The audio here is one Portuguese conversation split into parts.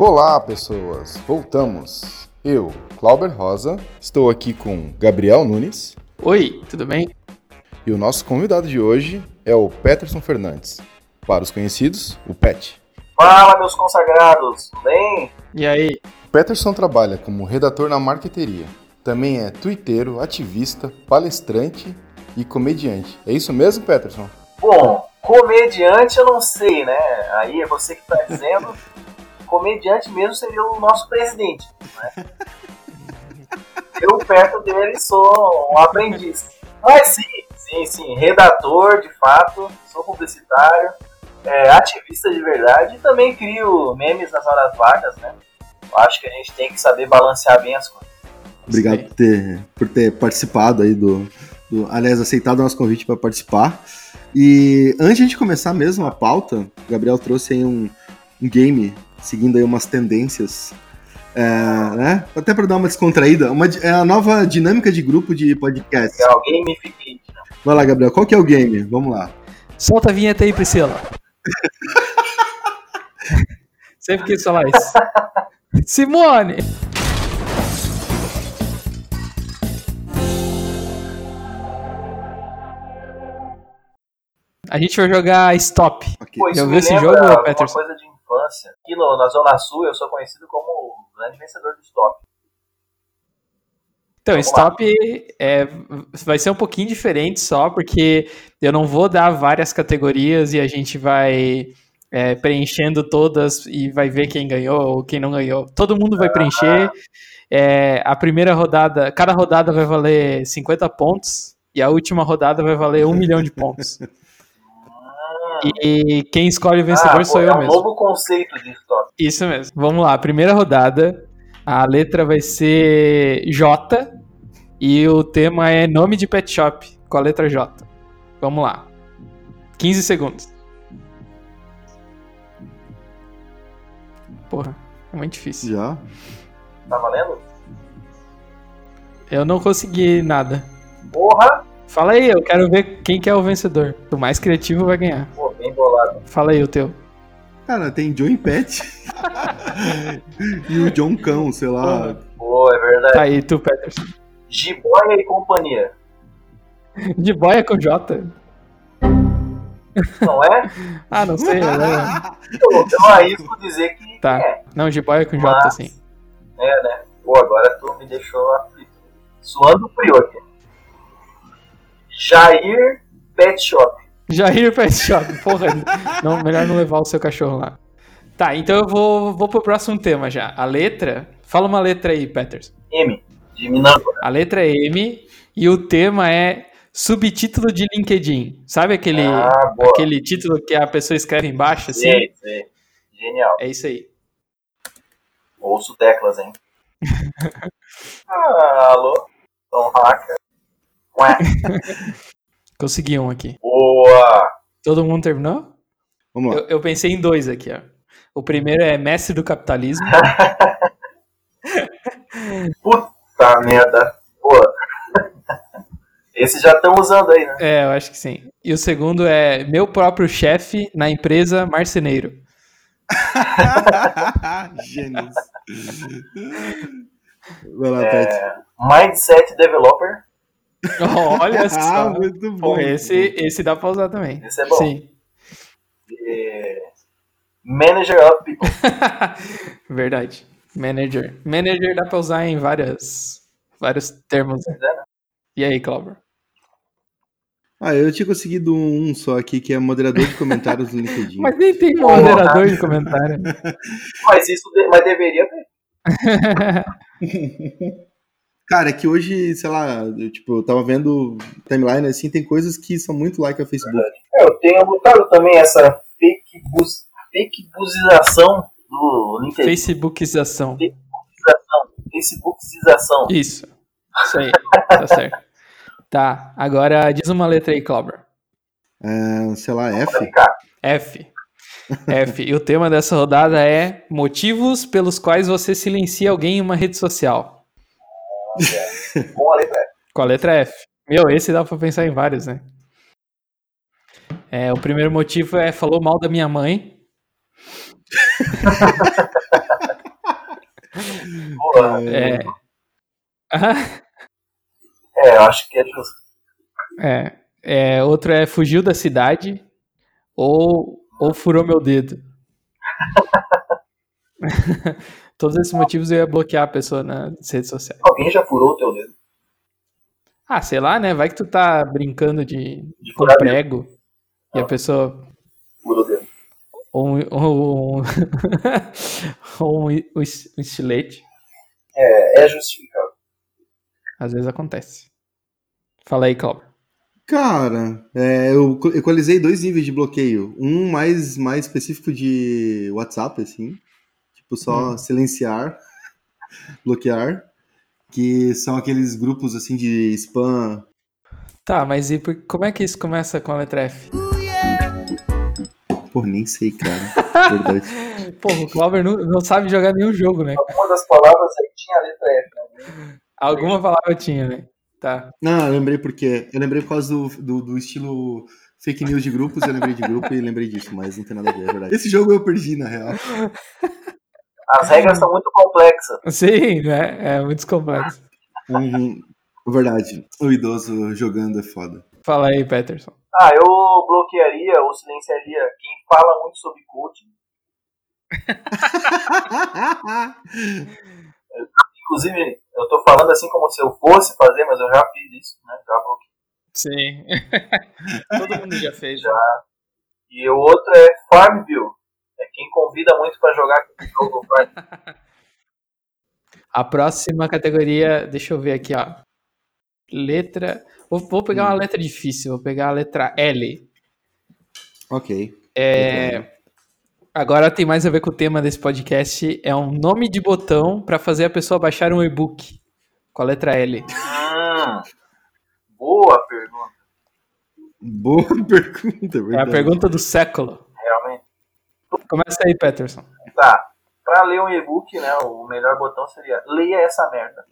Olá, pessoas! Voltamos. Eu, Clauber Rosa, estou aqui com Gabriel Nunes. Oi, tudo bem? E o nosso convidado de hoje é o Peterson Fernandes. Para os conhecidos, o Pet. Fala, meus consagrados, tudo bem? E aí? O Peterson trabalha como redator na marqueteria. Também é twitteiro, ativista, palestrante e comediante. É isso mesmo, Peterson? Bom, comediante eu não sei, né? Aí é você que está dizendo. comediante mesmo seria o nosso presidente. Né? Eu, perto dele, sou um aprendiz. Mas sim, sim, sim, redator de fato, sou publicitário, é, ativista de verdade e também crio memes nas horas vagas, né? Eu acho que a gente tem que saber balancear bem as coisas. Obrigado por ter, por ter participado aí do, do. Aliás, aceitado o nosso convite para participar. E antes de começar mesmo a pauta, o Gabriel trouxe aí um, um game seguindo aí umas tendências, é, né? Até para dar uma descontraída, uma, é a nova dinâmica de grupo de podcast. Legal, gamificate. Vai lá, Gabriel, qual que é o game? Vamos lá. Solta a vinheta aí, Priscila. Sempre quis falar isso. Simone! A gente vai jogar Stop. Ok. Pô, isso Já viu esse jogo, uma Peterson? coisa de infância. Aqui no- na Zona Sul eu sou conhecido como o grande vencedor do stop. Então, Vamos Stop é, vai ser um pouquinho diferente só, porque eu não vou dar várias categorias e a gente vai é, preenchendo todas e vai ver quem ganhou ou quem não ganhou. Todo mundo vai preencher. É, a primeira rodada, cada rodada vai valer 50 pontos e a última rodada vai valer 1 milhão de pontos. E quem escolhe o vencedor ah, sou pô, eu é um mesmo. novo conceito de stop. Isso mesmo. Vamos lá, primeira rodada. A letra vai ser J e o tema é nome de pet shop com a letra J. Vamos lá. 15 segundos. Porra, é muito difícil. Já? Tá valendo? Eu não consegui nada. Porra! Fala aí, eu quero ver quem que é o vencedor. O mais criativo vai ganhar. Pô, bem bolado. Fala aí o teu. Cara, tem John Pet. e o John Cão, sei lá. Pô, é verdade. Tá aí, tu, Peterson. Jiboia e companhia. De boia com J. Não é? Ah, não sei. né? Eu, eu arrisco dizer que Tá. é. Não, de boia com J, Mas- sim. É, né? Pô, agora tu me deixou aflito. Suando frio aqui. Jair Pet Shop. Jair Pet Shop. Porra, não, melhor não levar o seu cachorro lá. Tá, então eu vou, vou pro próximo tema já. A letra. Fala uma letra aí, Peters. M. De Minâncora. A letra é M e o tema é subtítulo de LinkedIn. Sabe aquele, Ah, aquele título que a pessoa escreve embaixo assim? Sei, sei. Genial. É isso aí. Ouço teclas, hein? ah, alô? Tom Hacker. Consegui um aqui. Boa! Todo mundo terminou? Vamos lá. Eu, eu pensei em dois aqui, ó. O primeiro é Mestre do Capitalismo. Puta merda. Pô. Esses já estão usando aí, né? É, eu acho que sim. E o segundo é Meu próprio chefe na empresa marceneiro. Gênios. Vai lá, Pet. É, Mindset Developer. Olha Ah, só. muito bom. Pô, esse, esse dá pra usar também. Esse é bom. Sim. É, Manager of People. Verdade. Manager. Manager dá pra usar em várias, vários termos. É, né? E aí, Cláudio? Ah, eu tinha conseguido um só aqui, que é moderador de comentários no LinkedIn. Mas nem tem moderador de comentário. Mas isso de- mas deveria ter. Cara, é que hoje, sei lá, eu, tipo, eu tava vendo timeline assim, tem coisas que são muito like a Facebook. É, Eu tenho notado também essa fake, bus, do LinkedIn. Facebookização. Facebookização. Isso. Isso aí. Tá certo. Tá. Agora diz uma letra aí, Cláudio. É, sei lá, F. F. F. E o tema dessa rodada é motivos pelos quais você silencia alguém em uma rede social. Com a letra F. Com a letra F. Meu, esse dá pra pensar em vários, né? É, o primeiro motivo é falou mal da minha mãe. Boa. É. É, eu acho que é justo. É. é. Outro é fugiu da cidade ou, ou furou meu dedo. Todos esses motivos eu ia bloquear a pessoa nas redes sociais. Alguém já furou o teu dedo? Ah, sei lá, né? Vai que tu tá brincando de, De com furar prego e a pessoa. Furou o dedo. Ou um, ou um, ou um, um estilete. É, é justificável. Às vezes acontece. Fala aí, Cláudio. Cara, é, eu equalizei dois níveis de bloqueio. Um mais, mais específico de WhatsApp, assim. Tipo, só silenciar, bloquear. Que são aqueles grupos, assim, de spam. Tá, mas e por- como é que isso começa com a letra F? Pô, nem sei, cara. Verdade. Pô, o Cláudio não, não sabe jogar nenhum jogo, né? Uma das palavras aí tinha a letra F. Né? Alguma palavra tinha, né? Tá. Não, eu lembrei porque. Eu lembrei por causa do, do, do estilo fake news de grupos, eu lembrei de grupo e lembrei disso, mas não tem nada a ver, é verdade. Esse jogo eu perdi, na real. As regras são muito complexas. Sim, né? É muito complexo. Uhum. Verdade. O idoso jogando é foda. Fala aí, Peterson. Ah, eu bloquearia ou silenciaria quem fala muito sobre coaching. Inclusive, eu tô falando assim como se eu fosse fazer, mas eu já fiz isso, né? Já bloqueei. Sim. Todo mundo já fez. Já. E o outro é Farmville. É quem convida muito pra jogar jogo. A próxima categoria, deixa eu ver aqui, ó. Letra. Vou, vou pegar uma letra difícil, vou pegar a letra L. ok. É, Agora tem mais a ver com o tema desse podcast. É um nome de botão para fazer a pessoa baixar um e-book. Com a letra L. Hum, boa pergunta, Boa pergunta, É a verdade. pergunta do século. realmente. Começa aí, Peterson. Tá. Pra ler um e-book, né, o melhor botão seria leia essa merda.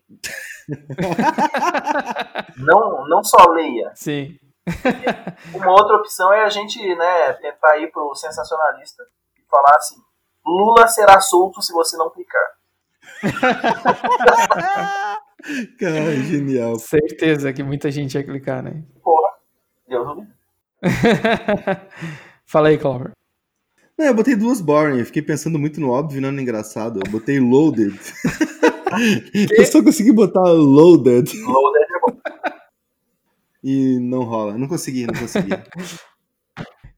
não, não só leia. Sim. Uma outra opção é a gente, né, tentar ir pro sensacionalista e falar assim: Lula será solto se você não clicar. Cara, genial. Certeza que muita gente ia clicar, né? Porra, Deus me. Fala aí, Clover. Não, eu botei duas boring, eu fiquei pensando muito no óbvio e não no engraçado. Eu botei loaded. eu só consegui botar loaded Loaded é bom. e não rola. Não consegui, não consegui.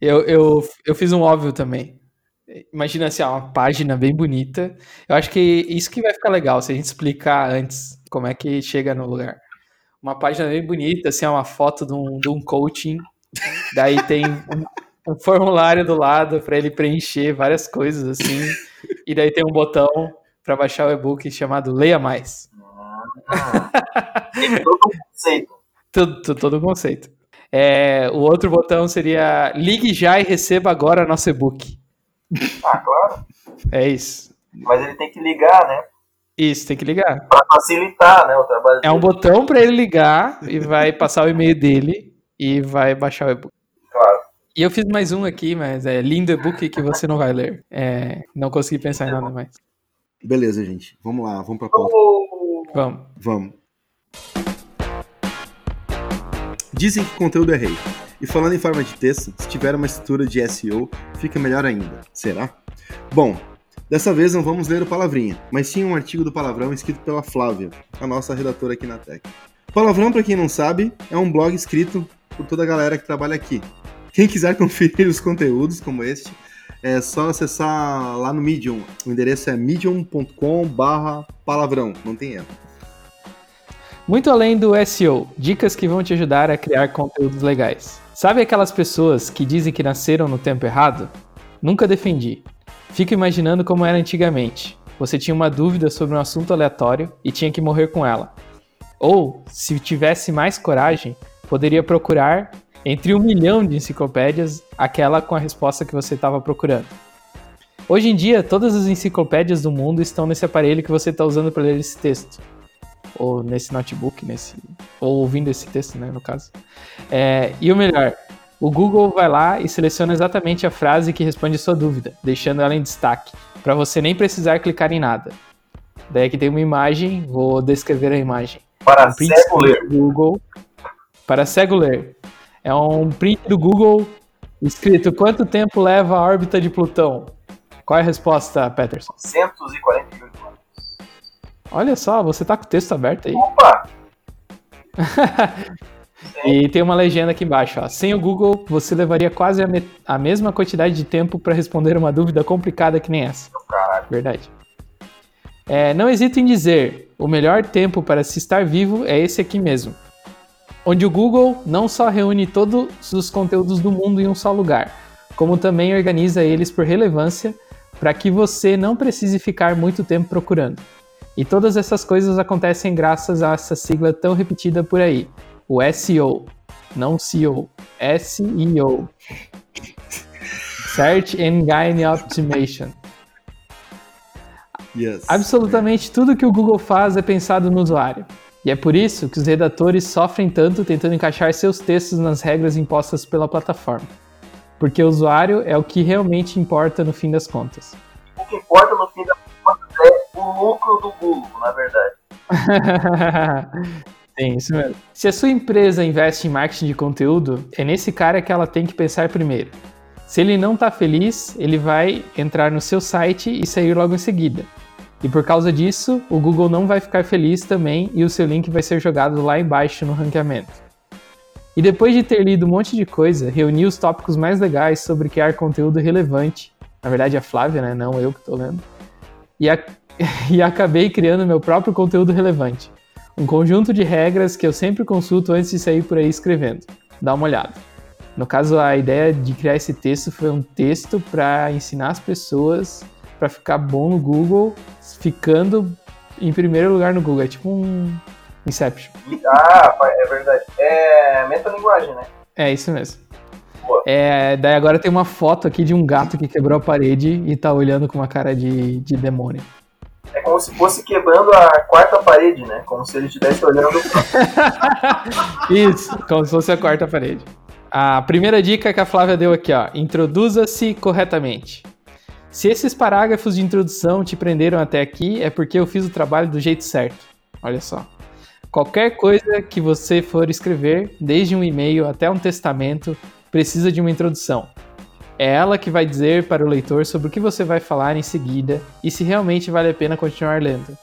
Eu, eu, eu fiz um óbvio também. Imagina assim, uma página bem bonita. Eu acho que isso que vai ficar legal, se a gente explicar antes como é que chega no lugar. Uma página bem bonita, assim, uma foto de um, de um coaching. Daí tem um, um formulário do lado para ele preencher várias coisas, assim. E daí tem um botão para baixar o e-book chamado Leia Mais. Tem todo um conceito. Todo o conceito. É, o outro botão seria Ligue já e receba agora nosso e-book. Ah, claro. É isso. Mas ele tem que ligar, né? Isso, tem que ligar. Pra facilitar né, o trabalho É um dele. botão para ele ligar e vai passar o e-mail dele e vai baixar o e-book. E eu fiz mais um aqui, mas é lindo e-book que você não vai ler. É, não consegui pensar em nada mais. Beleza, gente. Vamos lá, vamos pra pauta. Vamos. Vamos. Dizem que conteúdo é rei. E falando em forma de texto, se tiver uma estrutura de SEO, fica melhor ainda. Será? Bom, dessa vez não vamos ler o Palavrinha, mas sim um artigo do Palavrão escrito pela Flávia, a nossa redatora aqui na Tech. Palavrão, para quem não sabe, é um blog escrito por toda a galera que trabalha aqui. Quem quiser conferir os conteúdos como este, é só acessar lá no Medium. O endereço é medium.com/palavrão, não tem erro. Muito além do SEO, dicas que vão te ajudar a criar conteúdos legais. Sabe aquelas pessoas que dizem que nasceram no tempo errado? Nunca defendi. Fico imaginando como era antigamente. Você tinha uma dúvida sobre um assunto aleatório e tinha que morrer com ela. Ou, se tivesse mais coragem, poderia procurar entre um milhão de enciclopédias aquela com a resposta que você estava procurando. Hoje em dia, todas as enciclopédias do mundo estão nesse aparelho que você está usando para ler esse texto ou nesse notebook, nesse ou ouvindo esse texto, né, no caso. É, e o melhor, o Google vai lá e seleciona exatamente a frase que responde a sua dúvida, deixando ela em destaque, para você nem precisar clicar em nada. Daí aqui tem uma imagem, vou descrever a imagem. Para Um cego ler. Google. Para cego ler. É um print do Google escrito quanto tempo leva a órbita de Plutão? Qual é a resposta, Peterson? 148 anos. Olha só, você tá com o texto aberto aí. Opa! E tem uma legenda aqui embaixo, ó. Sem o Google, você levaria quase a, me- a mesma quantidade de tempo para responder uma dúvida complicada que nem essa. Caralho. Verdade. É, não hesito em dizer, o melhor tempo para se estar vivo é esse aqui mesmo. Onde o Google não só reúne todos os conteúdos do mundo em um só lugar, como também organiza eles por relevância para que você não precise ficar muito tempo procurando. E todas essas coisas acontecem graças a essa sigla tão repetida por aí, o SEO, não CEO, SEO. Search Engine Optimization. Yes. Absolutamente tudo que o Google faz é pensado no usuário. E é por isso que os redatores sofrem tanto tentando encaixar seus textos nas regras impostas pela plataforma. Porque o usuário é o que realmente importa no fim das contas. O que importa no fim das contas é o lucro do Google, na verdade. Sim, isso mesmo. Se a sua empresa investe em marketing de conteúdo, é nesse cara que ela tem que pensar primeiro. Se ele não está feliz, ele vai entrar no seu site e sair logo em seguida. E por causa disso, o Google não vai ficar feliz também e o seu link vai ser jogado lá embaixo no ranqueamento. E depois de ter lido um monte de coisa, reuni os tópicos mais legais sobre criar conteúdo relevante. Na verdade, a Flávia, né? Não eu que estou lendo. E, a- e acabei criando meu próprio conteúdo relevante. Um conjunto de regras que eu sempre consulto antes de sair por aí escrevendo. Dá uma olhada. No caso, a ideia de criar esse texto foi um texto para ensinar as pessoas para ficar bom no Google, ficando em primeiro lugar no Google. É tipo um Inception. Ah, é verdade. É metalinguagem, né? É isso mesmo. Boa. É, daí agora tem uma foto aqui de um gato que quebrou a parede e tá olhando com uma cara de, de demônio. É como se fosse quebrando a quarta parede, né? Como se ele estivesse olhando. Isso, como se fosse a quarta parede. A primeira dica que a Flávia deu aqui, ó. Introduza-se corretamente. Se esses parágrafos de introdução te prenderam até aqui, é porque eu fiz o trabalho do jeito certo. Olha só. Qualquer coisa que você for escrever, desde um e-mail até um testamento, precisa de uma introdução. É ela que vai dizer para o leitor sobre o que você vai falar em seguida e se realmente vale a pena continuar lendo.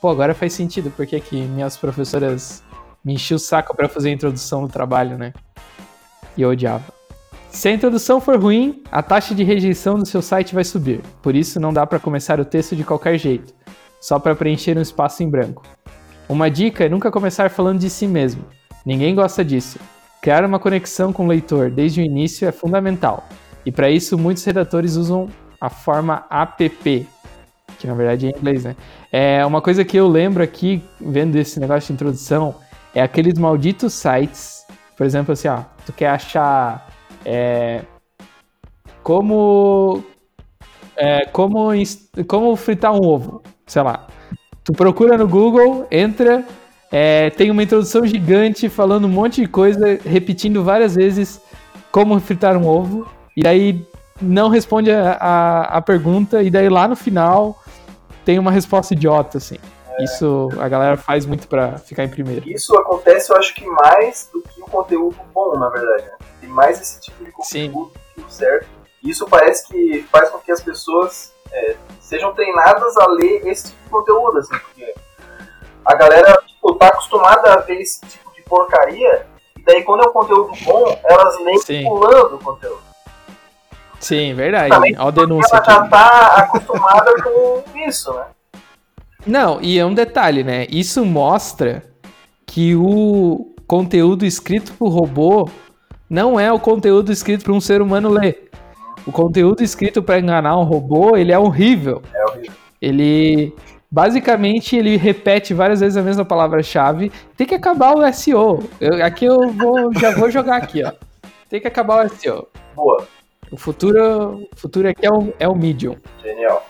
Pô, agora faz sentido, porque que minhas professoras me enchiam o saco para fazer a introdução no trabalho, né? E eu odiava. Se a introdução for ruim, a taxa de rejeição do seu site vai subir. Por isso não dá para começar o texto de qualquer jeito, só para preencher um espaço em branco. Uma dica é nunca começar falando de si mesmo. Ninguém gosta disso. Criar uma conexão com o leitor desde o início é fundamental. E para isso muitos redatores usam a forma app, que na verdade é em inglês, né? É uma coisa que eu lembro aqui, vendo esse negócio de introdução, é aqueles malditos sites, por exemplo, assim, ó, tu quer achar é, como é, como como fritar um ovo, sei lá. Tu procura no Google, entra, é, tem uma introdução gigante falando um monte de coisa, repetindo várias vezes como fritar um ovo, e daí não responde a, a, a pergunta, e daí lá no final tem uma resposta idiota, assim. Isso a galera faz muito pra ficar em primeiro. Isso acontece, eu acho que mais do que conteúdo bom, na verdade. Né? Tem mais esse tipo de conteúdo que o certo. Isso parece que faz com que as pessoas é, sejam treinadas a ler esse tipo de conteúdo, assim, porque a galera tipo, tá acostumada a ver esse tipo de porcaria, e daí quando é um conteúdo bom, elas leem Sim. pulando o conteúdo. Sim, verdade. Também Olha a denúncia Ela já tá acostumada com isso, né? Não, e é um detalhe, né? Isso mostra que o conteúdo escrito por robô não é o conteúdo escrito para um ser humano ler. O conteúdo escrito para enganar um robô, ele é horrível. É horrível. Ele basicamente ele repete várias vezes a mesma palavra-chave. Tem que acabar o SEO. Eu- aqui eu vou, já vou jogar aqui, ó. Tem que acabar o SEO. Boa, O futuro, o futuro aqui é o, é o Medium. genial.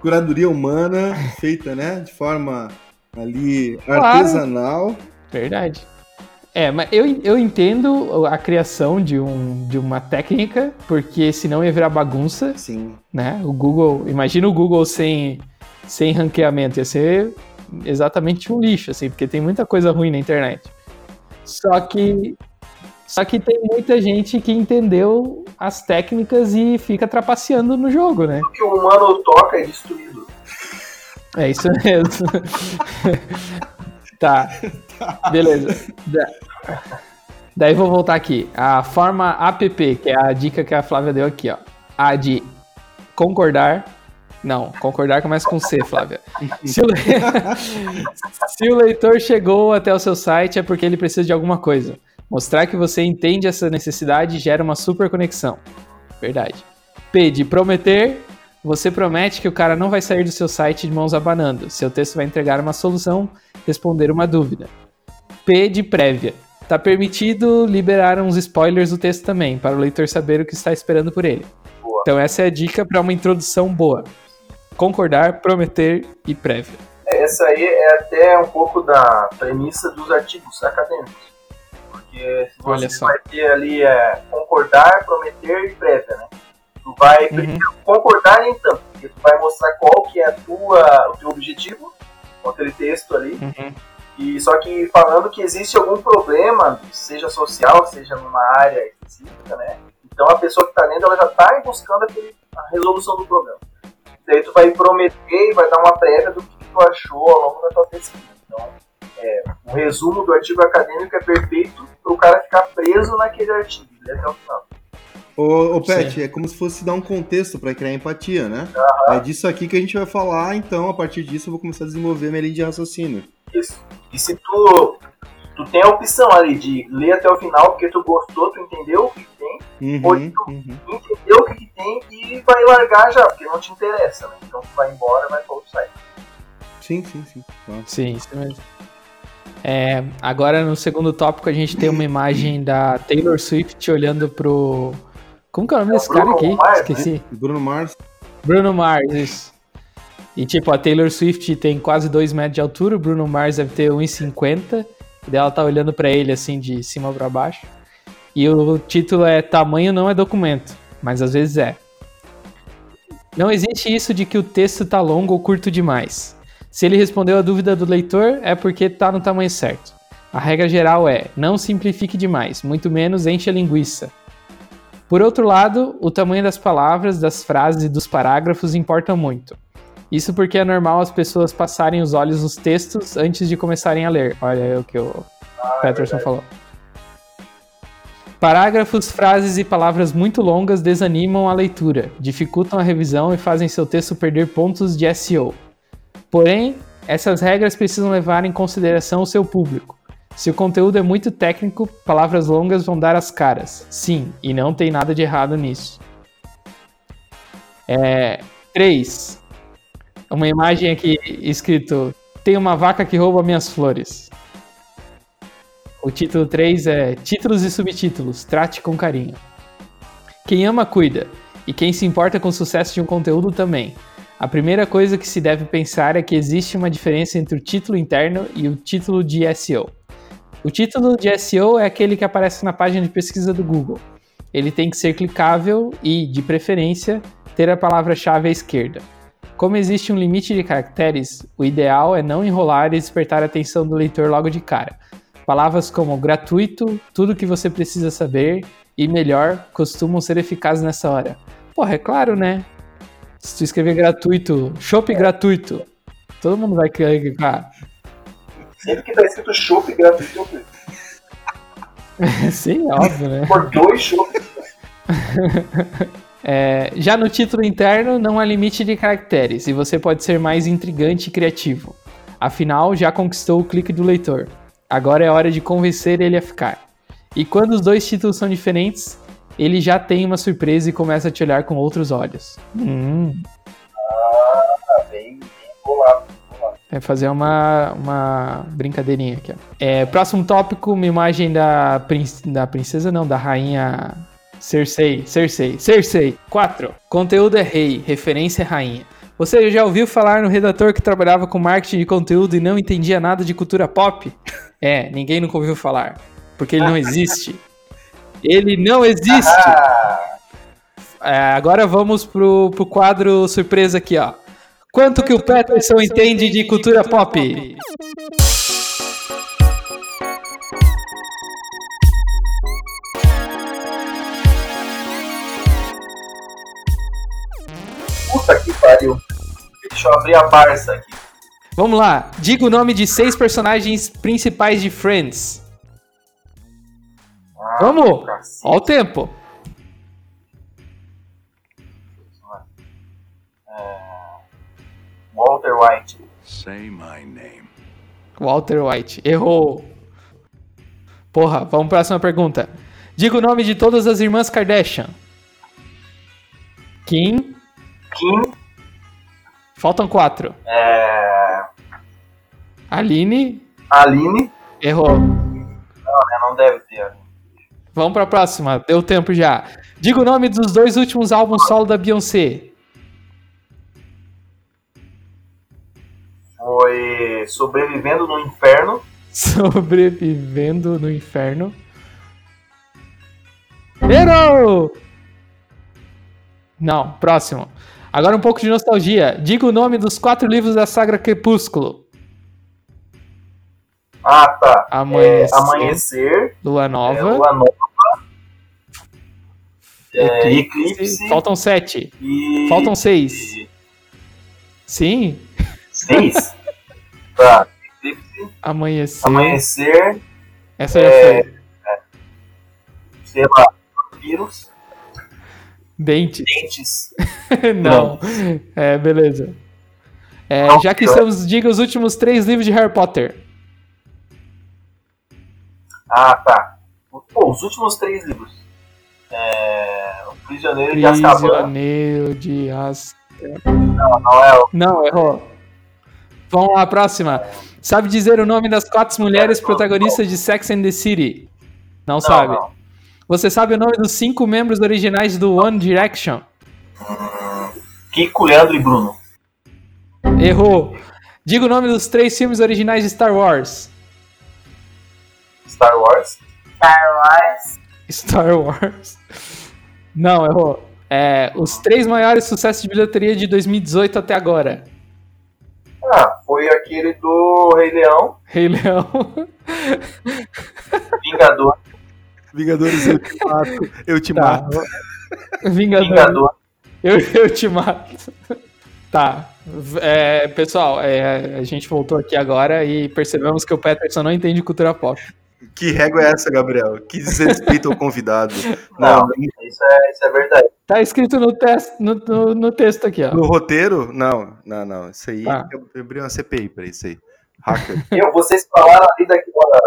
Curadoria humana, feita, né? De forma ali Claro. artesanal. Verdade. É, mas eu, eu entendo a criação de, um, de uma técnica, porque senão ia virar bagunça, Sim. né? O Google, imagina o Google sem, sem ranqueamento. Ia ser exatamente um lixo, assim, porque tem muita coisa ruim na internet. Só que. Só que tem muita gente que entendeu as técnicas e fica trapaceando no jogo, né? O que o humano toca é destruído. É isso mesmo. tá. Beleza. Daí vou voltar aqui. A forma app, que é a dica que a Flávia deu aqui, ó. A de concordar. Não, concordar começa com C, Flávia. Se o, le... Se o leitor chegou até o seu site é porque ele precisa de alguma coisa. Mostrar que você entende essa necessidade gera uma super conexão. Verdade. P de prometer. Você promete que o cara não vai sair do seu site de mãos abanando. Seu texto vai entregar uma solução, responder uma dúvida. P de prévia. Tá permitido liberar uns spoilers do texto também, para o leitor saber o que está esperando por ele. Boa. Então essa é a dica para uma introdução boa. Concordar, prometer e prévia. É, Essa aí é até um pouco da premissa dos artigos acadêmicos. Porque se Olha você só. vai ter ali é, concordar, prometer e prévia, né? Tu vai Uhum. concordar nem tanto, porque tu vai mostrar qual que é a tua, o teu objetivo com aquele texto ali. Uhum. E só que falando que existe algum problema, seja social, seja numa área específica, né? Então a pessoa que está lendo, ela já está buscando aquele, a resolução do problema. Daí tu vai prometer e vai dar uma prévia do que tu achou ao longo da tua pesquisa. Então, é, o resumo do artigo acadêmico é perfeito para o cara ficar preso naquele artigo, ler até o final. Ô, ô Pet, é como se fosse dar um contexto pra criar empatia, né? É disso aqui que a gente vai falar, então a partir disso eu vou começar a desenvolver minha linha de raciocínio. Isso. E se tu, tu tem a opção ali de ler até o final porque tu gostou, tu entendeu o que tem, Uhum, Oito. uhum. entendeu o que, que tem e vai largar já, porque não te interessa, né? Então tu vai embora, vai para outro site. Sim, sim, sim. Claro. Sim, isso mesmo. É, agora no segundo tópico a gente tem uma imagem da Taylor Swift olhando pro. Como que é o nome É desse cara aqui? Mars, Esqueci. Bruno Mars. Bruno Mars, isso. E tipo, a Taylor Swift tem quase 2 metros de altura, o Bruno Mars deve ter 1,50. E daí ela tá olhando pra ele assim de cima pra baixo. E o título é Tamanho não é documento, mas às vezes é. Não existe isso de que o texto tá longo ou curto demais. Se ele respondeu a dúvida do leitor, é porque tá no tamanho certo. A regra geral é: não simplifique demais, muito menos enche a linguiça. Por outro lado, o tamanho das palavras, das frases e dos parágrafos importa muito. Isso porque é normal as pessoas passarem os olhos nos textos antes de começarem a ler. Olha aí o que o Peterson falou. Parágrafos, frases e palavras muito longas desanimam a leitura, dificultam a revisão e fazem seu texto perder pontos de SEO. Porém, essas regras precisam levar em consideração o seu público. Se o conteúdo é muito técnico, palavras longas vão dar as caras. Sim, e não tem nada de errado nisso. É, 3. Uma imagem aqui escrito: Tem uma vaca que rouba minhas flores. O título 3 é Títulos e subtítulos, trate com carinho. Quem ama, cuida. E quem se importa com o sucesso de um conteúdo também. A primeira coisa que se deve pensar é que existe uma diferença entre o título interno e o título de SEO. O título de SEO é aquele que aparece na página de pesquisa do Google. Ele tem que ser clicável e, de preferência, ter a palavra-chave à esquerda. Como existe um limite de caracteres, o ideal é não enrolar e despertar a atenção do leitor logo de cara. Palavras como gratuito, tudo que você precisa saber e melhor costumam ser eficazes nessa hora. Porra, é claro, né? Se tu escrever gratuito, chopp gratuito, todo mundo vai clicar. Sempre que tá escrito chopp eu clico. Sim, óbvio, né? Por dois chopp. É, já no título interno, não há limite de caracteres e você pode ser mais intrigante e criativo. Afinal, já conquistou o clique do leitor. Agora é hora de convencer ele a ficar. E quando os dois títulos são diferentes, ele já tem uma surpresa e começa a te olhar com outros olhos. Hum, Ah, bem, bem bolado. É fazer uma, uma brincadeirinha aqui. É, próximo tópico, uma imagem da, prin- da princesa, não, da rainha Cersei. Cersei. Cersei. 4. Conteúdo é rei, referência é rainha. Você já ouviu falar no redator que trabalhava com marketing de conteúdo e não entendia nada de cultura pop? É, ninguém nunca ouviu falar. Porque ele não existe. Ele não existe! Ah, É, agora vamos pro, pro quadro surpresa aqui, ó. Quanto que o Peterson entende de cultura pop? Puta que pariu. Deixa eu abrir a Barça aqui. Vamos lá. Diga o nome de seis personagens principais de Friends. Ah, Vamos! cacete. Ó o tempo. Walter White. Say my name. Walter White. Errou. Porra, vamos para a próxima pergunta. Diga o nome de todas as irmãs Kardashian. Kim. Kim. Faltam quatro. É... Aline. Aline. Errou. É, não deve ter. Vamos para a próxima. Deu tempo já. Diga o nome dos dois últimos álbuns solo da Beyoncé. Foi Sobrevivendo no Inferno. Sobrevivendo no Inferno. Errou! Não, próximo. Agora um pouco de nostalgia. Diga o nome dos quatro livros da saga Crepúsculo. Ah, tá. Amanhecer. É, Amanhecer. Lua É, Nova. Lua Nova. É, Eclipse. Faltam sete. E... Faltam seis. Sim. Seis? tá. Eclipse. Amanhecer. Amanhecer. Essa já É. foi. Sei lá. Vírus. Dente. Dentes. Não. É, beleza. É, Não, já que estamos, diga os últimos três livros de Harry Potter. Ah, tá. Pô, os últimos três livros. É... O Prisioneiro de Azkaban. Prisioneiro de Azkaban. Não é o... Não, errou. Vamos lá, próxima. Sabe dizer o nome das quatro mulheres protagonistas de Sex and the City? Não, Não, sabe. não. Você sabe o nome dos cinco membros originais do One Direction? Kiko, Leandro e Bruno. Errou. Diga o nome dos três filmes originais de Star Wars. Star Wars. Star Wars. Star Wars. Não, errou. É, os três maiores sucessos de bilheteria de 2018 até agora. Ah, foi aquele do Rei Leão, Rei Leão. Vingador. Vingadores, eu te mato. Eu te Tá. mato. Vingador. Vingador. Eu, eu te mato. Tá. É, pessoal, é, a gente voltou aqui agora e percebemos que o Peterson não entende cultura pop. Que régua é essa, Gabriel? Que desrespeito ao convidado. Não, Não, isso é, isso é verdade. Tá escrito no, test, no, no, no texto aqui, ó. no roteiro, não, não, não. Isso aí, Tá. eu, eu abri uma CPI pra isso aí. Hacker. Eu, vocês falaram ali daquela.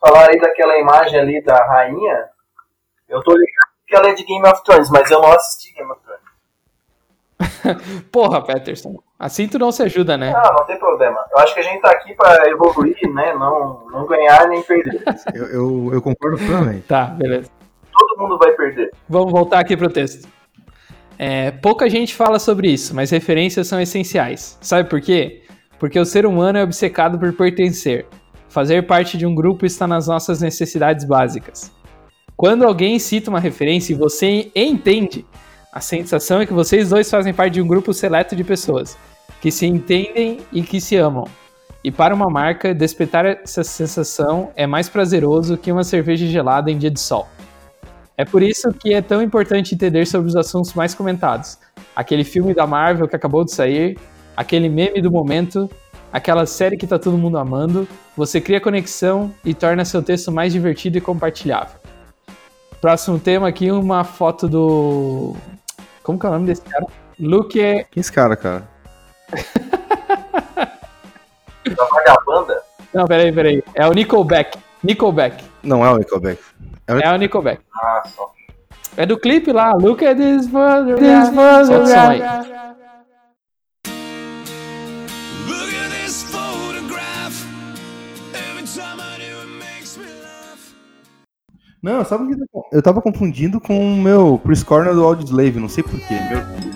Falaram aí daquela imagem ali da rainha. Eu tô ligado que ela é de Game of Thrones, mas eu não assisti Game of Thrones. Porra, Peterson. Assim tu não se ajuda, né? Ah, não tem problema. Eu acho que a gente tá aqui pra evoluir, né? Não, não ganhar nem perder. eu, eu, eu concordo plenamente. Tá, beleza. Todo mundo vai perder. Vamos voltar aqui pro texto. É, pouca gente fala sobre isso, mas referências são essenciais. Sabe por quê? Porque o ser humano é obcecado por pertencer. Fazer parte de um grupo está nas nossas necessidades básicas. Quando alguém cita uma referência e você entende, a sensação é que vocês dois fazem parte de um grupo seleto de pessoas que se entendem e que se amam. E para uma marca, despertar essa sensação é mais prazeroso que uma cerveja gelada em dia de sol. É por isso que é tão importante entender sobre os assuntos mais comentados. Aquele filme da Marvel que acabou de sair, aquele meme do momento, aquela série que tá todo mundo amando. Você cria conexão e torna seu texto mais divertido e compartilhável. Próximo tema aqui, uma foto do. Como que é o nome desse cara? Luke é. Quem é esse cara, cara? Da vagabanda. Não, peraí, peraí. É o Nickelback. Nickelback. Não é o Nickelback. É o Nickelback. Ah, só. É do clipe lá. Look at this photograph. Solta o som aí. Não, sabe o que eu tava confundindo com o meu Chris Cornell do Audioslave, não sei porquê.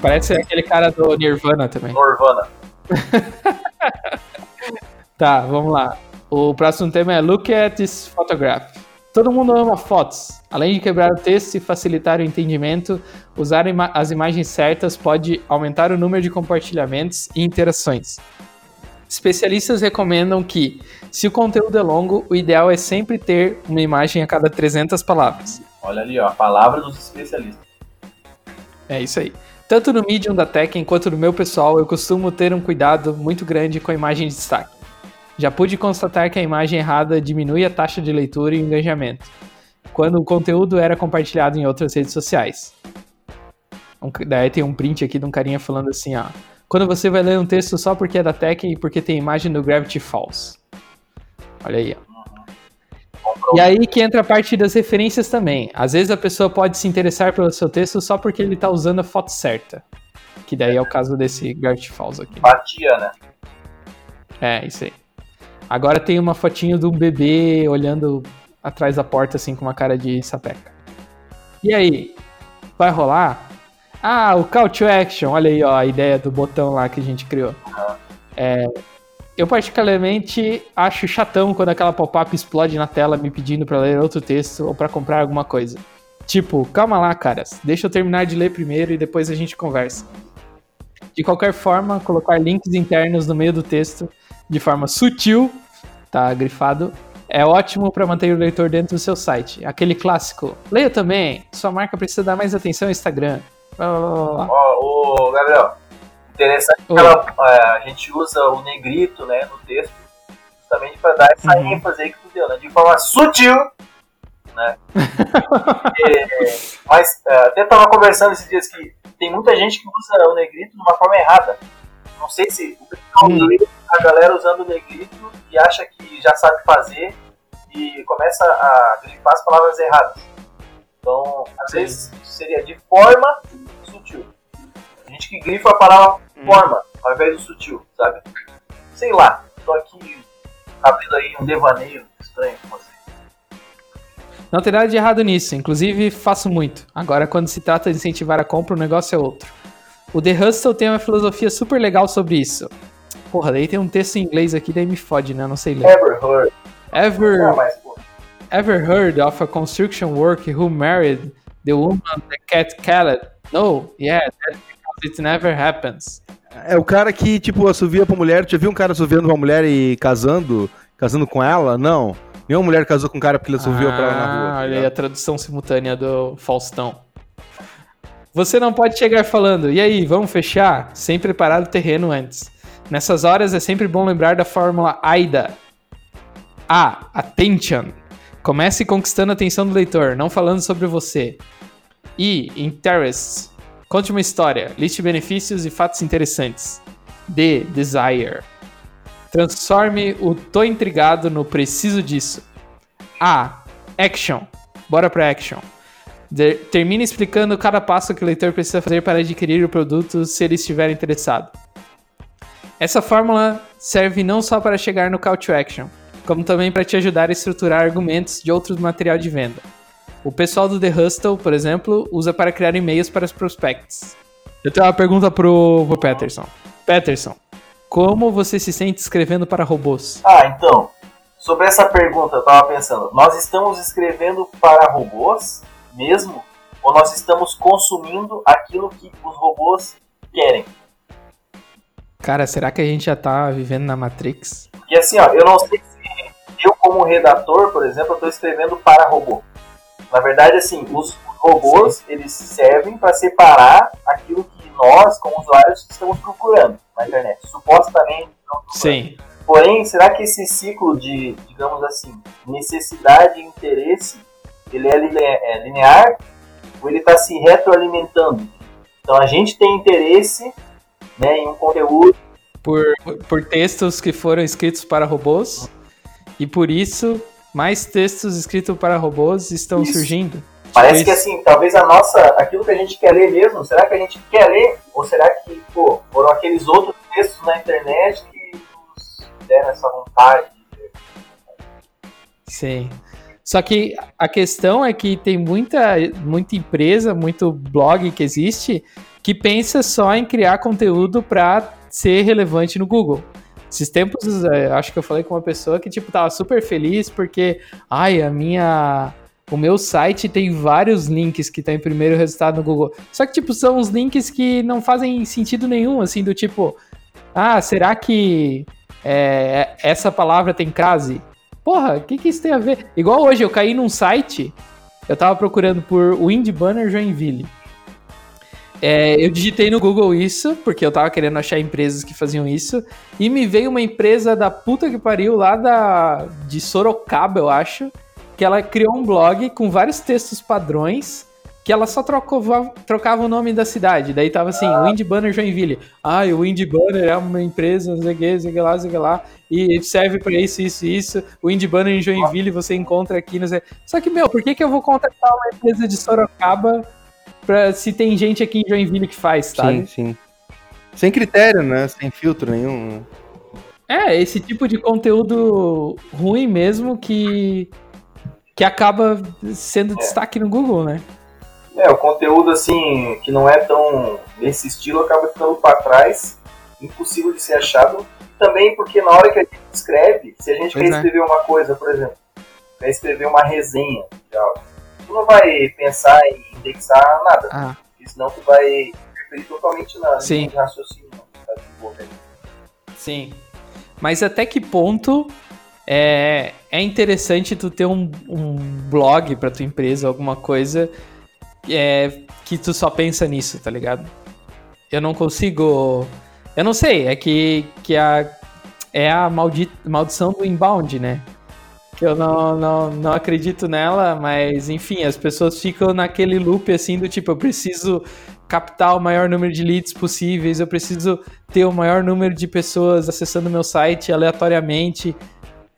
Parece aquele cara do Nirvana também. Norvana. Tá, vamos lá. O próximo tema é Look at this photograph. Todo mundo ama fotos. Além de quebrar o texto e facilitar o entendimento, usar ima- as imagens certas pode aumentar o número de compartilhamentos e interações. Especialistas recomendam que, se o conteúdo é longo, o ideal é sempre ter uma imagem a cada 300 palavras. Olha ali, ó, a palavra dos especialistas. É isso aí. Tanto no Medium da Tekken quanto no meu pessoal, eu costumo ter um cuidado muito grande com a imagem de destaque. Já pude constatar que a imagem errada diminui a taxa de leitura e engajamento, quando o conteúdo era compartilhado em outras redes sociais. Um- daí tem um print aqui de um carinha falando assim, ó. Quando você vai ler um texto só porque é da Tekken e porque tem imagem do Gravity Falls. Olha aí, ó. E aí que entra a parte das referências também. Às vezes a pessoa pode se interessar pelo seu texto só porque ele tá usando a foto certa. Que daí é o caso desse Gravity Falls aqui. Empatia, né? É, isso aí. Agora tem uma fotinho de um bebê olhando atrás da porta, assim, com uma cara de sapeca. E aí? Vai rolar? Ah, o Call to Action. Olha aí, ó, a ideia do botão lá que a gente criou. É, eu particularmente acho chatão quando aquela pop-up explode na tela me pedindo pra ler outro texto ou pra comprar alguma coisa. Tipo, calma lá, caras. Deixa eu terminar de ler primeiro e depois a gente conversa. De qualquer forma, colocar links internos no meio do texto de forma sutil, tá grifado, é ótimo para manter o leitor dentro do seu site. Aquele clássico. Leia também. Sua marca precisa dar mais atenção ao Instagram. Ó, ô, Gabriel, interessante que ela- é, a gente usa o negrito, né, no texto, justamente para dar essa Uhum. ênfase aí que tu deu, né, de forma sutil, né. É, mas é, até tava conversando esses dias que tem muita gente que usa o negrito de uma forma errada. Não sei se o pessoal Hum. vê a galera usando o negrito e acha que já sabe fazer e começa a grifar as palavras erradas. Então, às Sim. vezes seria de forma sutil. A gente que grifa a palavra Hum. forma ao invés do sutil, sabe? Sei lá, tô aqui abrindo aí um devaneio estranho com você. Não tem nada de errado nisso, inclusive faço muito. Agora, quando se trata de incentivar a compra, o negócio é outro. O The Hustle tem uma filosofia super legal sobre isso. Porra, daí tem um texto em inglês aqui, daí me fode, né? Eu Não sei ler. Ever heard? Ever, Ah, mas, ever heard of a construction worker who married the woman the cat killed? No, yeah, that's because it never happens. É o cara que, tipo, assovia pra mulher. Tu já viu um cara assoviando pra mulher e casando? Casando com ela? Não. Nenhuma mulher casou com um cara porque ele assoviou pra ela na rua. Ah, tá olha aí a tradução simultânea do Faustão. Você não pode chegar falando, e aí, vamos fechar? Sem preparar o terreno antes. Nessas horas é sempre bom lembrar da fórmula AIDA. A. Attention. Comece conquistando a atenção do leitor, não falando sobre você. I. Interest. Conte uma história, liste benefícios e fatos interessantes. D. Desire. Transforme o tô intrigado no preciso disso. A. Action. Bora pra action. De- termine explicando cada passo que o leitor precisa fazer para adquirir o produto se ele estiver interessado. Essa fórmula serve não só para chegar no call to action, como também para te ajudar a estruturar argumentos de outros material de venda. O pessoal do The Hustle, por exemplo, usa para criar e-mails para os prospects. Eu tenho uma pergunta pro, pro Peterson. Peterson, como você se sente escrevendo para robôs? Ah, então, sobre essa pergunta eu tava pensando, nós estamos escrevendo para robôs mesmo? Ou nós estamos consumindo aquilo que os robôs querem? Cara, será que a gente já tá vivendo na Matrix? Porque assim, ó, eu não sei se eu como redator, por exemplo, eu estou escrevendo para robô. Na verdade, assim, os robôs, eles servem para separar aquilo que nós, como usuários, estamos procurando na internet. Supostamente. Sim. Porém, será que esse ciclo de, digamos assim, necessidade e interesse, ele é é linear ou ele está se retroalimentando? Então a gente tem interesse né, em um conteúdo Por, por textos que foram escritos para robôs. E por isso, mais textos escritos para robôs estão Isso. surgindo. Parece Tipo que assim, talvez a nossa, aquilo que a gente quer ler mesmo, será que a gente quer ler? Ou será que, pô, foram aqueles outros textos na internet que nos deram essa vontade? Sim. Só que a questão é que tem muita, muita empresa, muito blog que existe que pensa só em criar conteúdo para ser relevante no Google. Esses tempos, é, acho que eu falei com uma pessoa que, tipo, tava super feliz porque, ai, a minha. O meu site tem vários links que tá em primeiro resultado no Google. Só que, tipo, são os links que não fazem sentido nenhum, assim, do tipo, ah, será que é, essa palavra tem crase? Porra, o que, que isso tem a ver? Igual hoje, eu caí num site, eu tava procurando por Wind Banner Joinville. É, eu digitei no Google isso, porque eu tava querendo achar empresas que faziam isso, e me veio uma empresa da puta que pariu lá da, de Sorocaba, eu acho, que ela criou um blog com vários textos padrões, que ela só trocava, trocava o nome da cidade. Daí tava assim, Wind Banner Joinville. Ah, o Wind Banner é uma empresa, não sei o que, não sei o que lá, não sei o que lá, e serve pra isso, isso, isso. O Wind Banner em Joinville você encontra aqui, não sei. Só que, meu, por que, que eu vou contratar uma empresa de Sorocaba pra, se tem gente aqui em Joinville que faz, sabe? Sim, sim. Sem critério, né? Sem filtro nenhum. É, esse tipo de conteúdo ruim mesmo que, que acaba sendo destaque no Google, né? É, o conteúdo assim, que não é tão nesse estilo, acaba ficando para trás, impossível de ser achado. Também porque na hora que a gente escreve, se a gente Pois quer é. escrever uma coisa, por exemplo, quer escrever uma resenha de algo, tu não vai pensar em indexar nada, Ah, porque senão tu vai interferir totalmente na Sim. linha de raciocínio que tá desenvolvendo. sim. Mas até que ponto é, é interessante tu ter um, um blog pra tua empresa, alguma coisa é, que tu só pensa nisso, tá ligado? Eu não consigo. Eu não sei, é que, que a, é a maldi, maldição do inbound, né? Eu não, não, não acredito nela, mas enfim, as pessoas ficam naquele loop assim do tipo, eu preciso captar o maior número de leads possíveis, eu preciso ter o maior número de pessoas acessando meu site aleatoriamente.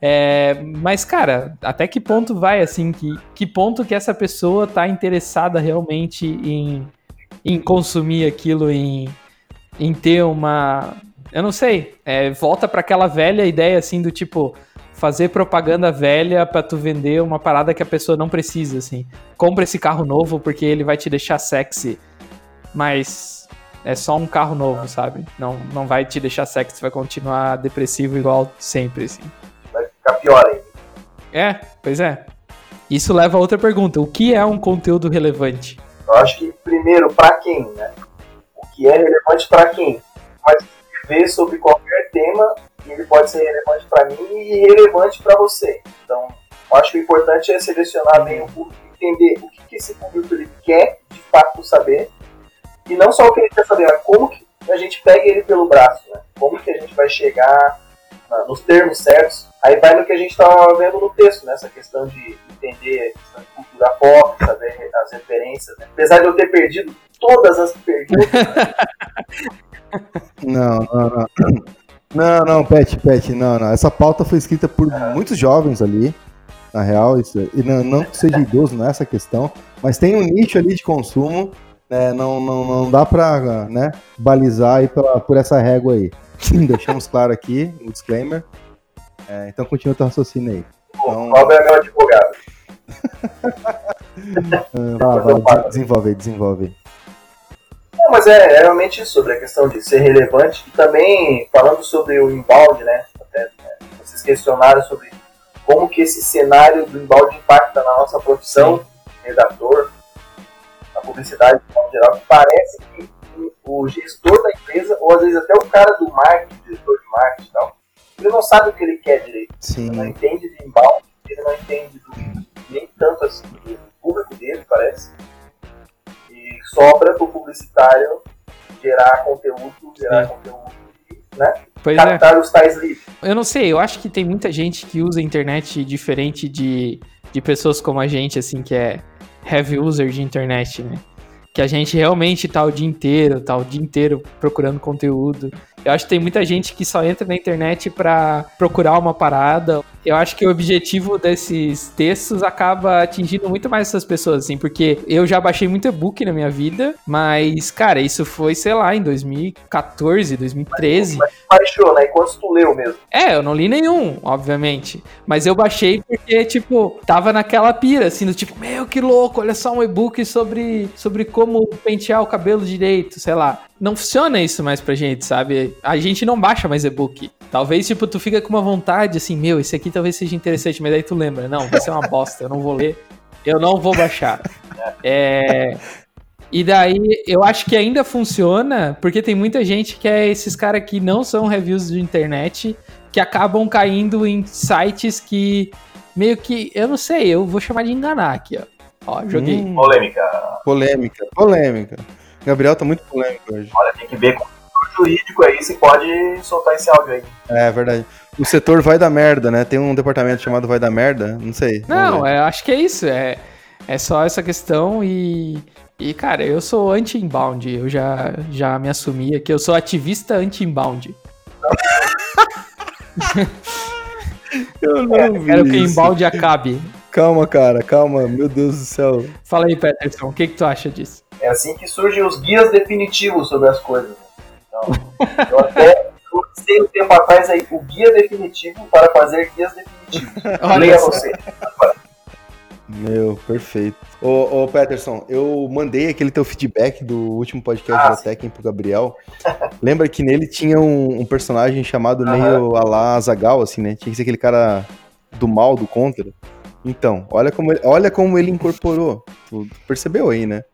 É, mas, cara, até que ponto vai, assim, que, que ponto que essa pessoa tá interessada realmente em, em consumir aquilo, em, em ter uma. Eu não sei, é, volta para aquela velha ideia, assim, do tipo, fazer propaganda velha pra tu vender uma parada que a pessoa não precisa, assim. Compra esse carro novo porque ele vai te deixar sexy, mas é só um carro novo, sabe? Não, não vai te deixar sexy, vai continuar depressivo igual sempre, assim. Vai ficar pior ainda. É, pois é. Isso leva a outra pergunta. O que é um conteúdo relevante? Eu acho que, primeiro, para quem, né? O que é relevante para quem? Pode escrever sobre qualquer tema ele pode ser relevante para mim e relevante para você. Então, acho que o importante é selecionar bem o público, entender o que, que esse público ele quer de fato saber e não só o que ele quer saber, mas como que a gente pega ele pelo braço, né? Como que a gente vai chegar na- nos termos certos. Aí vai no que a gente estava vendo no texto, né? Essa questão de entender a questão de cultura pop, saber as referências. Né? Apesar de eu ter perdido todas as perguntas, Não, não, não. Não, não, Pet, Pet, não, não. Essa pauta foi escrita por muitos jovens ali, na real, isso, e não, não que seja idoso, não é essa questão, mas tem um nicho ali de consumo, né, não, não, não dá pra né, balizar aí pela, por essa régua aí. Deixamos claro aqui, o disclaimer. É, então continua teu raciocínio aí. o Então- Cláudio é meu advogado. Ah, vai, desenvolve desenvolve. Não, mas é, é realmente sobre a questão de ser relevante. E também, falando sobre o inbound, né? Até, né, vocês questionaram sobre como que esse cenário do inbound impacta na nossa profissão, redator, na publicidade de modo geral, que parece que o gestor da empresa, ou às vezes até o cara do marketing, diretor de marketing e tal, ele não sabe o que ele quer direito. Ele não Sim, entende de inbound, ele não entende do, nem tanto assim do público dele, parece. Sobra pro publicitário gerar conteúdo, gerar Sim. conteúdo e, né? Pois é. captar os tais leads. Eu não sei, eu acho que tem muita gente que usa a internet diferente de, de pessoas como a gente, assim, que é heavy user de internet, né? Que a gente realmente tá o dia inteiro, tá o dia inteiro procurando conteúdo. Eu acho que tem muita gente que só entra na internet pra procurar uma parada. Eu acho que o objetivo desses textos acaba atingindo muito mais essas pessoas, assim, porque eu já baixei muito e-book na minha vida, mas, cara, isso foi, sei lá, em 2014, 2013. Mas baixou, né? E quantos tu leu mesmo? É, eu não li nenhum, obviamente. Mas eu baixei porque, tipo, tava naquela pira, assim, do tipo, meu, que louco, olha só um e-book sobre, sobre como pentear o cabelo direito, sei lá. Não funciona isso mais pra gente, sabe? A gente não baixa mais e-book. Talvez, tipo, tu fica com uma vontade, assim, meu, esse aqui talvez seja interessante, mas aí tu lembra, não, vai ser uma bosta, eu não vou ler, eu não vou baixar. É... E daí, eu acho que ainda funciona, porque tem muita gente que é esses caras que não são reviews de internet, que acabam caindo em sites que meio que, eu não sei, eu vou chamar de enganar aqui, ó. Ó, joguei. Hum, Polêmica. polêmica, polêmica. Gabriel tá muito polêmico hoje. Olha, tem que ver com jurídico aí se pode soltar esse áudio aí. É verdade. O setor vai da merda, né? Tem um departamento chamado vai da merda? Não sei. Não, é, acho que é isso. É, é só essa questão e. E, cara, eu sou anti-inbound. Eu já, já me assumi aqui. Eu sou ativista anti-inbound. Eu não vi quero que o isso. inbound acabe. Calma, cara, calma. Meu Deus do céu. Fala aí, Peterson, o que, que tu acha disso? É assim que surgem os guias definitivos sobre as coisas. Então, eu até lancei um tempo atrás aí o guia definitivo para fazer guias definitivos. Olha Leia você. Meu, perfeito. Ô, ô, Peterson, eu mandei aquele teu feedback do último podcast Ah, da. Tekken pro Gabriel. Lembra que nele tinha um, um personagem chamado Aham. meio a la Azagal, assim, né? Tinha que ser aquele cara do mal, do contra. Então, olha como ele, olha como ele incorporou. Tu, tu percebeu aí, né?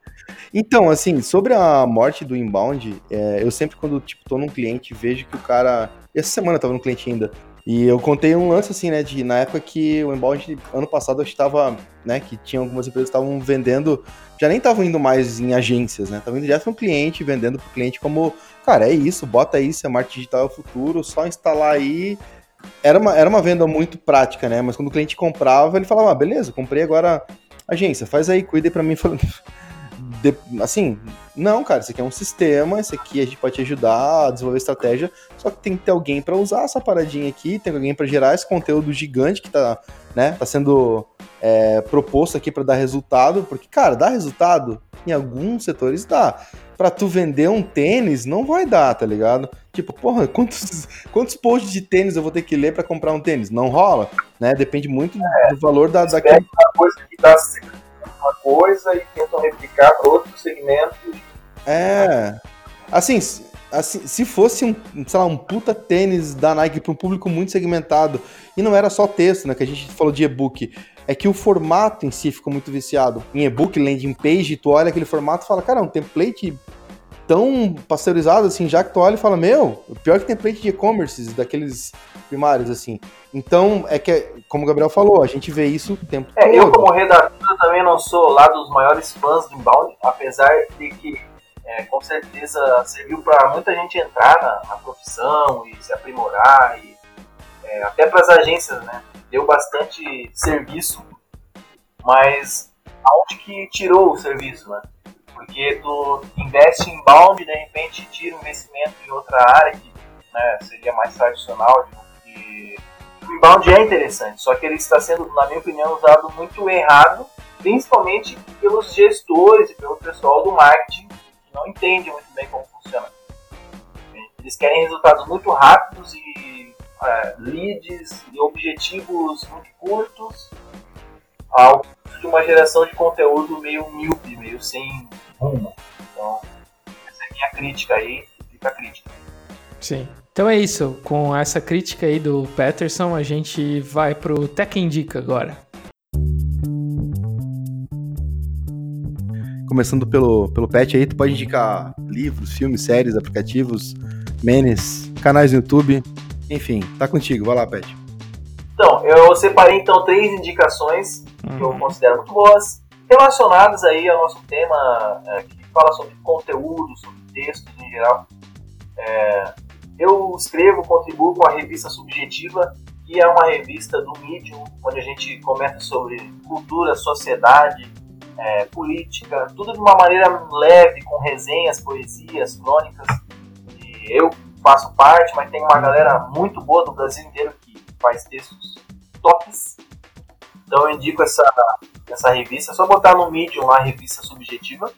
Então, assim, sobre a morte do inbound, é, eu sempre quando, tipo, tô num cliente, vejo que o cara... Essa semana eu tava num cliente ainda. E eu contei um lance, assim, né, de na época que o inbound, ano passado, eu estava, né, que tinha algumas empresas que estavam vendendo, já nem estavam indo mais em agências, né, estavam indo direto no cliente, vendendo pro cliente como, cara, é isso, bota isso, é marketing digital é o futuro, só instalar aí. Era uma, era uma venda muito prática, né, mas quando o cliente comprava, ele falava, ah, beleza, comprei agora agência, faz aí, cuida pra mim. De- assim, não, cara, isso aqui é um sistema, isso aqui a gente pode te ajudar a desenvolver estratégia, só que tem que ter alguém pra usar essa paradinha aqui, tem alguém pra gerar esse conteúdo gigante que tá, né, tá sendo é, proposto aqui pra dar resultado, porque, cara, dá resultado em alguns setores dá. Pra tu vender um tênis, não vai dar, tá ligado? Tipo, porra, quantos, quantos posts de tênis eu vou ter que ler pra comprar um tênis? Não rola, né? Depende muito do valor da, daquele Pega uma coisa que dá uma coisa e tentam replicar para outro segmento. É. Assim, assim, se fosse um, sei lá, um puta tênis da Nike para um público muito segmentado, e não era só texto, né, que a gente falou de e-book, é que o formato em si ficou muito viciado. Em e-book, landing page, tu olha aquele formato e fala, cara, é um template tão pasteurizado assim, já que tu olha e fala, meu, pior que template de e-commerce daqueles primários, assim. Então, é que, como o Gabriel falou, a gente vê isso o tempo É, todo. eu como redator também não sou lá dos maiores fãs do inbound, apesar de que é, com certeza serviu para muita gente entrar na, na profissão e se aprimorar e é, até para as agências, né? Deu bastante serviço, mas aonde que tirou o serviço, né? Porque tu investe em inbound e de repente tira o investimento em outra área que né, seria mais tradicional de, o inbound é interessante, só que ele está sendo, na minha opinião, usado muito errado, principalmente pelos gestores e pelo pessoal do marketing, que não entende muito bem como funciona. Eles querem resultados muito rápidos e é, leads e objetivos muito curtos, ao de uma geração de conteúdo meio míope, meio sem rumo. Então, essa é a minha crítica aí, fica a crítica. Sim. Então é isso. Com essa crítica aí do Peterson, a gente vai pro Tech Indica agora. Começando pelo, pelo pet aí, tu pode indicar livros, filmes, séries, aplicativos, memes, canais no YouTube. Enfim, tá contigo. Vai lá, Pet. Então, eu separei então três indicações que eu considero muito boas, relacionadas aí ao nosso tema, é, que fala sobre conteúdo, sobre textos em geral. É, eu escrevo, contribuo com a revista Subjetiva, que é uma revista do Medium, onde a gente comenta sobre cultura, sociedade, é, política, tudo de uma maneira leve, com resenhas, poesias, crônicas. E eu faço parte, mas tem uma galera muito boa do Brasil inteiro que faz textos tops. Então eu indico essa, essa revista, é só botar no Medium lá, revista subjetiva.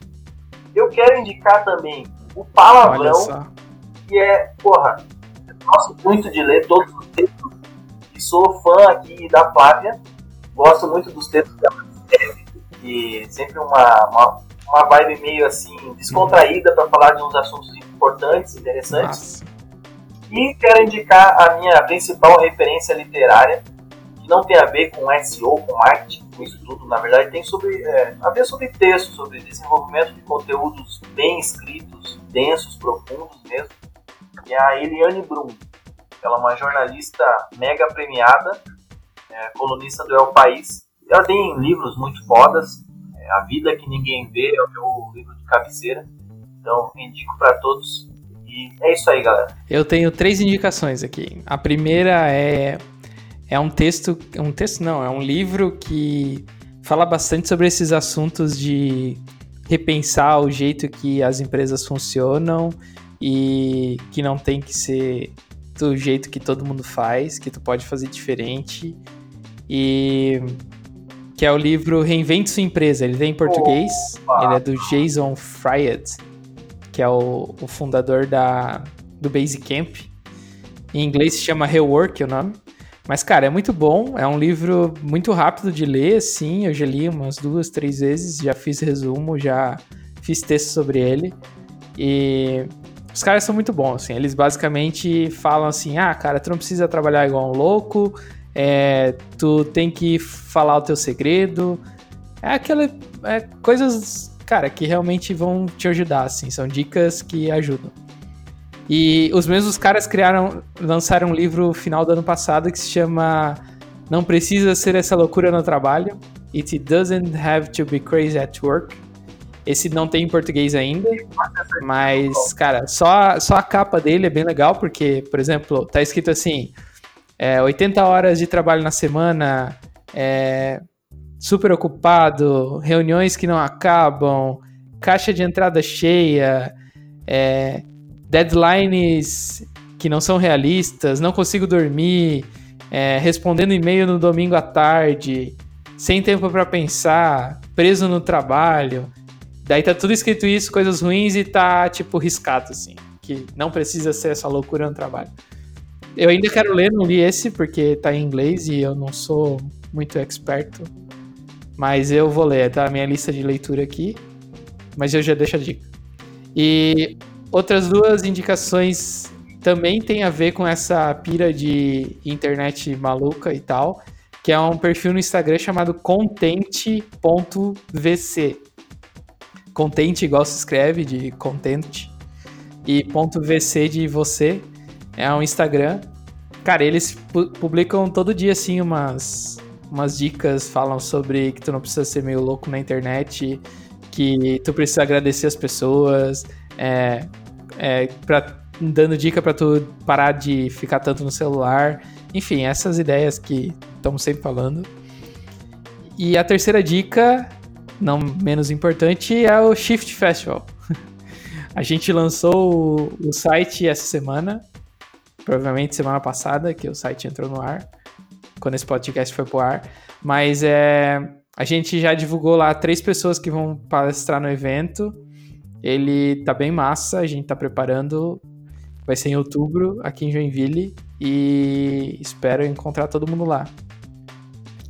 Eu quero indicar também o Palavrão, que é, porra, eu gosto muito de ler todos os textos e sou fã aqui da Flávia, gosto muito dos textos que ela escreve, e sempre uma, uma, uma vibe meio assim, descontraída para falar de uns assuntos importantes, interessantes. Nossa. E quero indicar a minha principal referência literária, não tem a ver com SEO, com marketing, com isso tudo. Na verdade, tem sobre, é, a ver sobre texto, sobre desenvolvimento de conteúdos bem escritos, densos, profundos mesmo. E a Eliane Brum. Ela é uma jornalista mega premiada, é, colunista do El País. Ela tem livros muito fodas. É, a Vida Que Ninguém Vê é o meu livro de cabeceira. Então, indico para todos. E é isso aí, galera. Eu tenho três indicações aqui. A primeira é é um texto, um texto não, é um livro que fala bastante sobre esses assuntos de repensar o jeito que as empresas funcionam e que não tem que ser do jeito que todo mundo faz, que tu pode fazer diferente. E que é o livro Reinvente Sua Empresa. Ele tem em português, Opa! ele é do Jason Fried, que é o, o fundador da, do Basecamp. Em inglês se chama Rework o nome. Mas, cara, é muito bom. É um livro muito rápido de ler, assim. Eu já li umas duas, três vezes, já fiz resumo, já fiz texto sobre ele. E os caras são muito bons, assim. Eles basicamente falam assim: ah, cara, tu não precisa trabalhar igual um louco, é, tu tem que falar o teu segredo. É aquela. É coisas, cara, que realmente vão te ajudar, assim. São dicas que ajudam. E os mesmos caras criaram, lançaram um livro final do ano passado que se chama Não Precisa Ser Essa Loucura no Trabalho. It Doesn't Have to Be Crazy at Work. Esse não tem em português ainda, mas, cara, só, só a capa dele é bem legal, porque, por exemplo, tá escrito assim: é, 80 horas de trabalho na semana, é, super ocupado, reuniões que não acabam, caixa de entrada cheia, é, deadlines que não são realistas, não consigo dormir, é, respondendo e-mail no domingo à tarde, sem tempo para pensar, preso no trabalho. Daí tá tudo escrito isso, coisas ruins, e tá, tipo, riscado, assim. Que não precisa ser essa loucura no trabalho. Eu ainda quero ler, não li esse, porque tá em inglês e eu não sou muito experto. Mas eu vou ler, tá? A minha lista de leitura aqui. Mas eu já deixo a dica. E outras duas indicações também tem a ver com essa pira de internet maluca e tal, que é um perfil no Instagram chamado content.vc. Content igual se escreve, de content. E ponto .vc de você. É um Instagram. Cara, eles pu- publicam todo dia, assim, umas, umas dicas, falam sobre que tu não precisa ser meio louco na internet, que tu precisa agradecer as pessoas, é, é, pra, dando dica pra tu parar de ficar tanto no celular. Enfim, essas ideias que estamos sempre falando. E a terceira dica, não menos importante, é o Shift Festival. A gente lançou o, o site essa semana, provavelmente semana passada, que o site entrou no ar, quando esse podcast foi pro ar. Mas é, a gente já divulgou lá três pessoas que vão palestrar no evento. Ele tá bem massa, a gente tá preparando. Vai ser em outubro, aqui em Joinville. E espero encontrar todo mundo lá.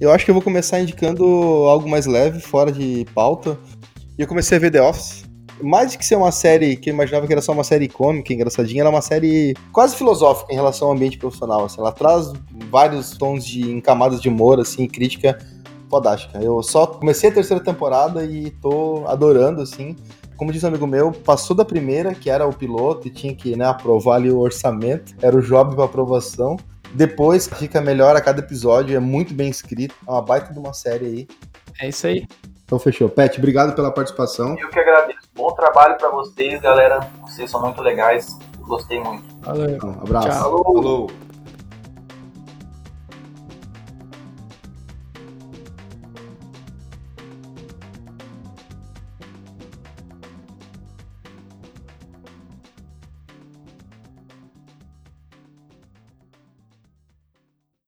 Eu acho que eu vou começar indicando algo mais leve, fora de pauta. E eu comecei a ver The Office. Mais do que ser uma série que eu imaginava que era só uma série cômica, engraçadinha, ela é uma série quase filosófica em relação ao ambiente profissional. assim. ela traz vários tons de camadas de humor, assim, crítica fodástica. Eu só comecei a terceira temporada e tô adorando, assim. Como diz um amigo meu, passou da primeira, que era o piloto, e tinha que né, aprovar ali o orçamento, era o job para aprovação. Depois fica melhor a cada episódio, é muito bem escrito, é uma baita de uma série aí. É isso aí. Então fechou. Pet, obrigado pela participação. Eu que agradeço. Bom trabalho pra vocês, galera. Vocês são muito legais. Gostei muito. Valeu. Um abraço. Tchau. Falou! Falou!